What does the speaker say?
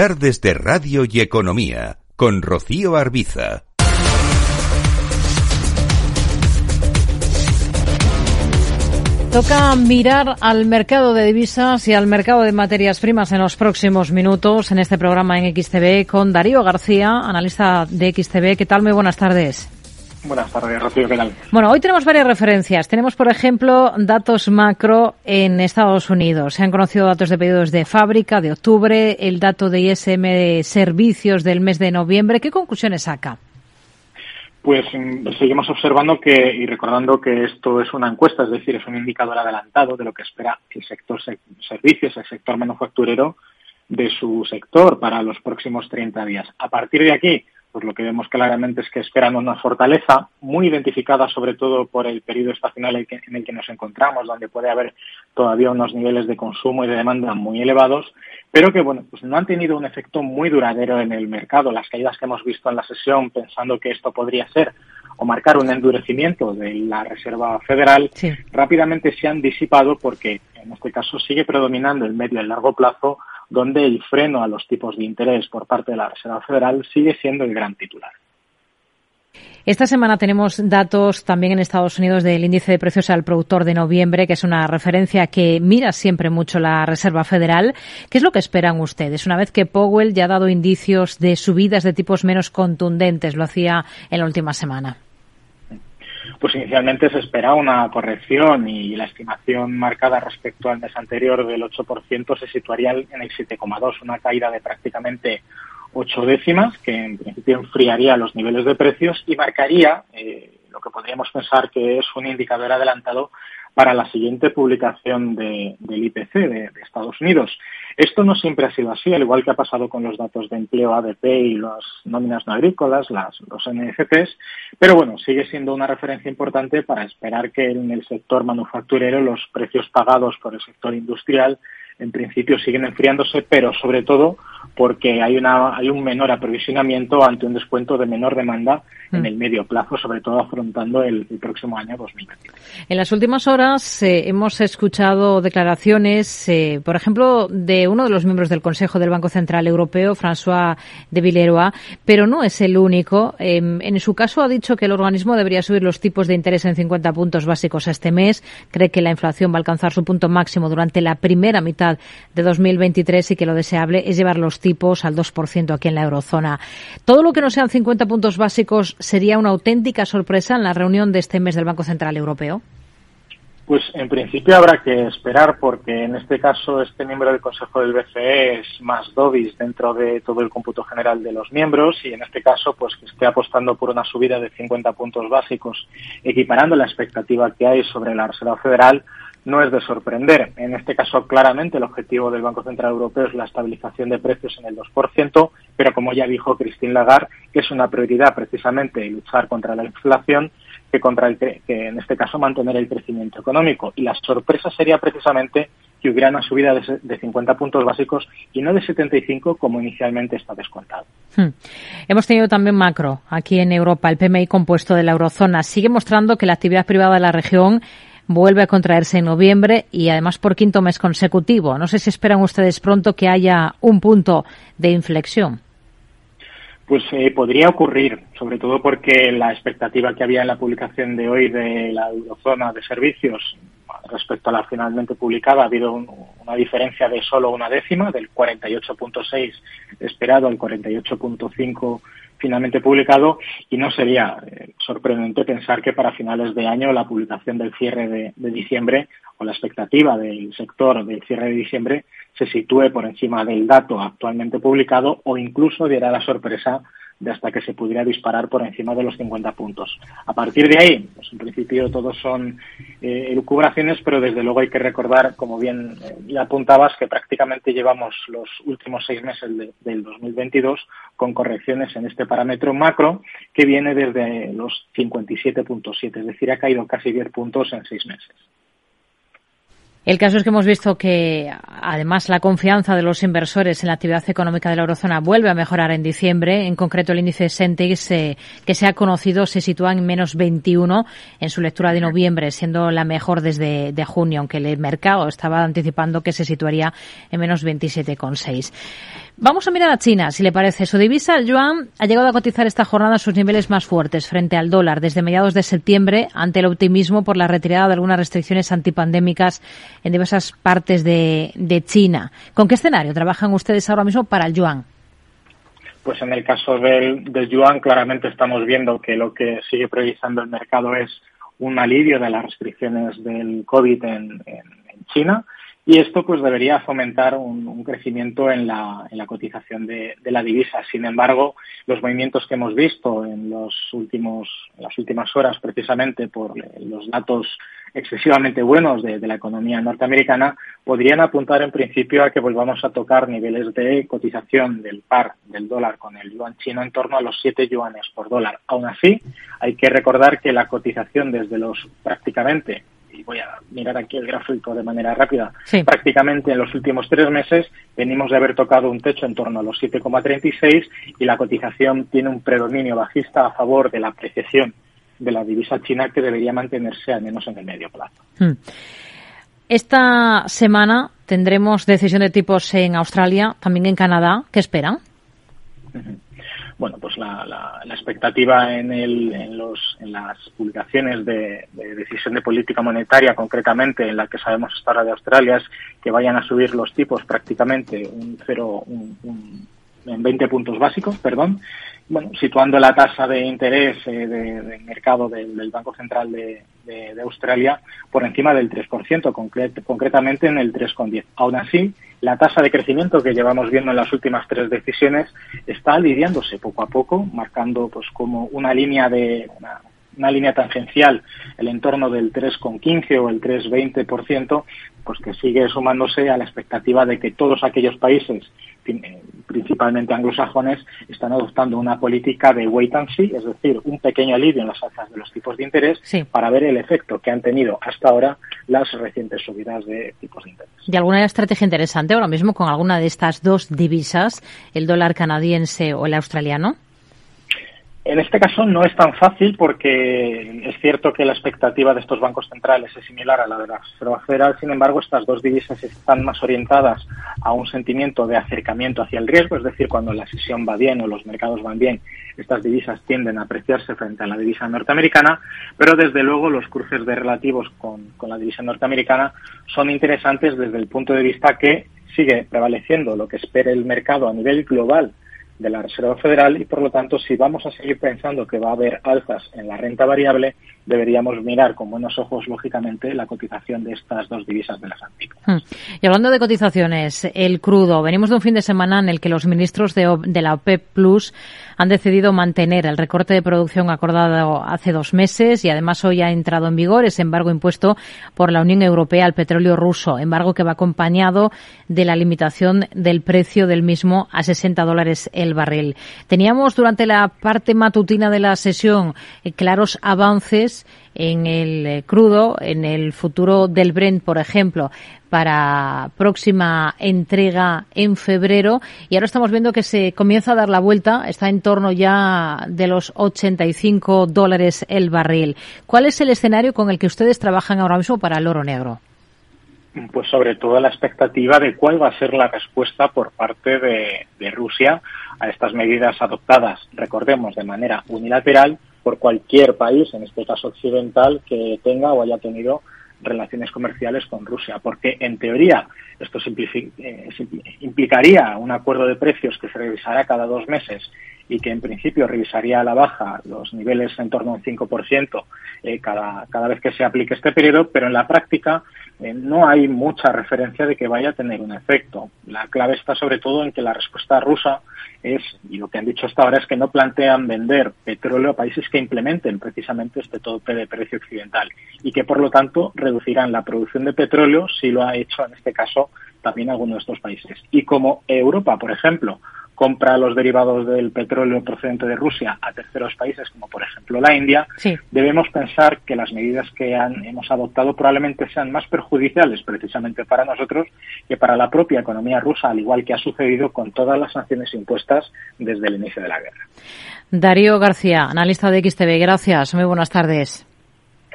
tardes de Radio y Economía con Rocío Arbiza. Toca mirar al mercado de divisas y al mercado de materias primas en los próximos minutos en este programa en XTV con Darío García, analista de XTV. ¿Qué tal? Muy buenas tardes. Buenas tardes, Rocío, ¿qué tal? Bueno, hoy tenemos varias referencias. Tenemos, por ejemplo, datos macro en Estados Unidos. Se han conocido datos de pedidos de fábrica de octubre, el dato de ISM de servicios del mes de noviembre. ¿Qué conclusiones saca? Pues mm, seguimos observando que y recordando que esto es una encuesta, es decir, es un indicador adelantado de lo que espera el sector servicios, el sector manufacturero de su sector para los próximos 30 días. A partir de aquí, pues lo que vemos claramente es que esperan una fortaleza muy identificada sobre todo por el periodo estacional en el que nos encontramos, donde puede haber todavía unos niveles de consumo y de demanda muy elevados, pero que bueno, pues no han tenido un efecto muy duradero en el mercado. Las caídas que hemos visto en la sesión, pensando que esto podría ser o marcar un endurecimiento de la Reserva Federal, rápidamente se han disipado porque en este caso sigue predominando el medio y el largo plazo donde el freno a los tipos de interés por parte de la Reserva Federal sigue siendo el gran titular. Esta semana tenemos datos también en Estados Unidos del índice de precios al productor de noviembre, que es una referencia que mira siempre mucho la Reserva Federal. ¿Qué es lo que esperan ustedes? Una vez que Powell ya ha dado indicios de subidas de tipos menos contundentes, lo hacía en la última semana pues inicialmente se esperaba una corrección y la estimación marcada respecto al mes anterior del 8% se situaría en el 7,2, una caída de prácticamente ocho décimas que en principio enfriaría los niveles de precios y marcaría eh, lo que podríamos pensar que es un indicador adelantado para la siguiente publicación del IPC de, Estados Unidos. Esto no siempre ha sido así, al igual que ha pasado con los datos de empleo ADP y las nóminas no agrícolas, las, los NFPs, pero bueno, sigue siendo una referencia importante para esperar que en el sector manufacturero los precios pagados por el sector industrial en principio siguen enfriándose, pero sobre todo porque hay, una, hay un menor aprovisionamiento ante un descuento de menor demanda en mm. el medio plazo, sobre todo afrontando el, próximo año 2020. En las últimas horas eh, hemos escuchado declaraciones, eh, por ejemplo, de uno de los miembros del Consejo del Banco Central Europeo, François de Villeroy, pero no es el único. Em, en su caso ha dicho que el organismo debería subir los tipos de interés en 50 puntos básicos este mes. Cree que la inflación va a alcanzar su punto máximo durante la primera mitad de 2023 y que lo deseable es llevar los tipos al 2% aquí en la eurozona. Todo lo que no sean 50 puntos básicos sería una auténtica sorpresa en la reunión de este mes del Banco Central Europeo. Pues en principio habrá que esperar porque en este caso este miembro del Consejo del BCE es más dovis dentro de todo el cómputo general de los miembros y en este caso pues que esté apostando por una subida de 50 puntos básicos equiparando la expectativa que hay sobre la Reserva Federal no es de sorprender. En este caso, claramente, el objetivo del Banco Central Europeo es la estabilización de precios en el 2%, pero como ya dijo Christine Lagarde, es una prioridad precisamente luchar contra la inflación que contra el que en este caso mantener el crecimiento económico. Y la sorpresa sería precisamente que hubiera una subida de, 50 puntos básicos y no de 75 como inicialmente está descontado. Hmm. Hemos tenido también macro aquí en Europa. El PMI compuesto de la eurozona sigue mostrando que la actividad privada de la región vuelve a contraerse en noviembre y además por quinto mes consecutivo. No sé si esperan ustedes pronto que haya un punto de inflexión. Pues eh, podría ocurrir, sobre todo porque la expectativa que había en la publicación de hoy de la eurozona de servicios respecto a la finalmente publicada ha habido una diferencia de solo una décima, del 48.6 esperado al 48.5 finalmente publicado y no sería eh, sorprendente pensar que para finales de año la publicación del cierre de, de, diciembre o la expectativa del sector del cierre de diciembre se sitúe por encima del dato actualmente publicado o incluso diera la sorpresa de hasta que se pudiera disparar por encima de los 50 puntos. A partir de ahí, pues en principio todos son eh, elucubraciones, pero desde luego hay que recordar, como bien eh, apuntabas, que prácticamente llevamos los últimos seis meses del 2022 con correcciones en este parámetro macro que viene desde los 57.7, es decir, ha caído casi 10 puntos en seis meses. El caso es que hemos visto que, además, la confianza de los inversores en la actividad económica de la eurozona vuelve a mejorar en diciembre. En concreto, el índice Sentex, eh, que se ha conocido, se sitúa en menos 21 en su lectura de noviembre, siendo la mejor desde de junio, aunque el mercado estaba anticipando que se situaría en menos 27,6. Vamos a mirar a China, si le parece. Su divisa, el yuan, ha llegado a cotizar esta jornada a sus niveles más fuertes frente al dólar desde mediados de septiembre ante el optimismo por la retirada de algunas restricciones antipandémicas en diversas partes de, China. ¿Con qué escenario trabajan ustedes ahora mismo para el yuan? Pues en el caso del, yuan claramente estamos viendo que lo que sigue priorizando el mercado es un alivio de las restricciones del COVID en China y esto pues debería fomentar un, crecimiento en la, en la cotización de, la divisa. Sin embargo, los movimientos que hemos visto en los últimos, las últimas horas, precisamente por los datos excesivamente buenos de, la economía norteamericana, podrían apuntar en principio a que volvamos a tocar niveles de cotización del par del dólar con el yuan chino en torno a los 7 yuanes por dólar. Aún así, hay que recordar que la cotización desde los prácticamente y voy a mirar aquí el gráfico de manera rápida, prácticamente en los últimos tres meses venimos de haber tocado un techo en torno a los 7,36 y la cotización tiene un predominio bajista a favor de la apreciación de la divisa china que debería mantenerse al menos en el medio plazo. Hmm. Esta semana tendremos decisión de tipos en Australia, también en Canadá. ¿Qué esperan? Bueno, pues la, la, expectativa en, el, en, los, en las publicaciones de, decisión de política monetaria, concretamente en la que sabemos hasta ahora de Australia, es que vayan a subir los tipos prácticamente un cero, un, en 20 puntos básicos, perdón, bueno, situando la tasa de interés eh, de, mercado del, Banco Central de, Australia por encima del 3%, concretamente en el 3,10. Aún así, la tasa de crecimiento que llevamos viendo en las últimas tres decisiones está aliviándose poco a poco, marcando pues como una línea de una, línea tangencial el entorno del 3,15 o el 3,20%, pues que sigue sumándose a la expectativa de que todos aquellos países eh, principalmente anglosajones, están adoptando una política de wait and see, es decir, un pequeño alivio en las alzas de los tipos de interés para ver el efecto que han tenido hasta ahora las recientes subidas de tipos de interés. ¿Y alguna estrategia interesante ahora mismo con alguna de estas dos divisas, el dólar canadiense o el australiano? En este caso no es tan fácil porque es cierto que la expectativa de estos bancos centrales es similar a la de la Reserva Federal, sin embargo estas dos divisas están más orientadas a un sentimiento de acercamiento hacia el riesgo, es decir, cuando la sesión va bien o los mercados van bien, estas divisas tienden a apreciarse frente a la divisa norteamericana, pero desde luego los cruces de relativos con, con la divisa norteamericana son interesantes desde el punto de vista que sigue prevaleciendo lo que espera el mercado a nivel global de la Reserva Federal y por lo tanto si vamos a seguir pensando que va a haber alzas en la renta variable deberíamos mirar con buenos ojos lógicamente la cotización de estas dos divisas de las antiguas. Hmm. Y hablando de cotizaciones, el crudo, venimos de un fin de semana en el que los ministros de, de la OPEP Plus han decidido mantener el recorte de producción acordado hace dos meses y además hoy ha entrado en vigor ese embargo impuesto por la Unión Europea al petróleo ruso, embargo que va acompañado de la limitación del precio del mismo a 60 dólares el barril. Teníamos durante la parte matutina de la sesión eh, claros avances en el eh, crudo, en el futuro del Brent, por ejemplo, para próxima entrega en febrero. Y ahora estamos viendo que se comienza a dar la vuelta, está en torno ya de los 85 dólares el barril. ¿Cuál es el escenario con el que ustedes trabajan ahora mismo para el oro negro? Pues sobre todo la expectativa de cuál va a ser la respuesta por parte de, Rusia a estas medidas adoptadas, recordemos, de manera unilateral por cualquier país, en este caso occidental, que tenga o haya tenido relaciones comerciales con Rusia, porque en teoría esto eh, implicaría un acuerdo de precios que se revisará cada dos meses y que en principio revisaría a la baja los niveles en torno a un 5% eh, cada, cada vez que se aplique este periodo, pero en la práctica eh, no hay mucha referencia de que vaya a tener un efecto. La clave está sobre todo en que la respuesta rusa es, y lo que han dicho hasta ahora es que no plantean vender petróleo a países que implementen precisamente este tope de precio occidental y que por lo tanto reducirán la producción de petróleo si lo ha hecho en este caso también alguno de estos países. Y como Europa, por ejemplo, compra los derivados del petróleo procedente de Rusia a terceros países, como por ejemplo la India, debemos pensar que las medidas que han, hemos adoptado probablemente sean más perjudiciales precisamente para nosotros que para la propia economía rusa, al igual que ha sucedido con todas las sanciones impuestas desde el inicio de la guerra. Darío García, analista de XTV, gracias. Muy buenas tardes.